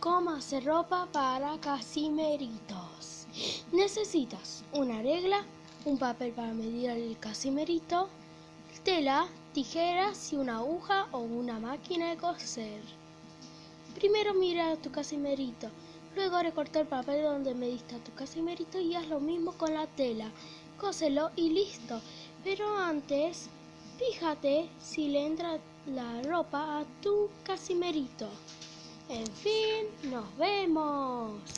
cómo hacer ropa para casimeritos. Necesitas una regla, un papel para medir el casimerito, tela, tijeras y una aguja o una máquina de coser. Primero mira tu casimerito, luego recorta el papel donde mediste tu casimerito y haz lo mismo con la tela. Cóselo y listo. Pero antes, fíjate si le entra la ropa a tu casimerito. En fin, nos vemos.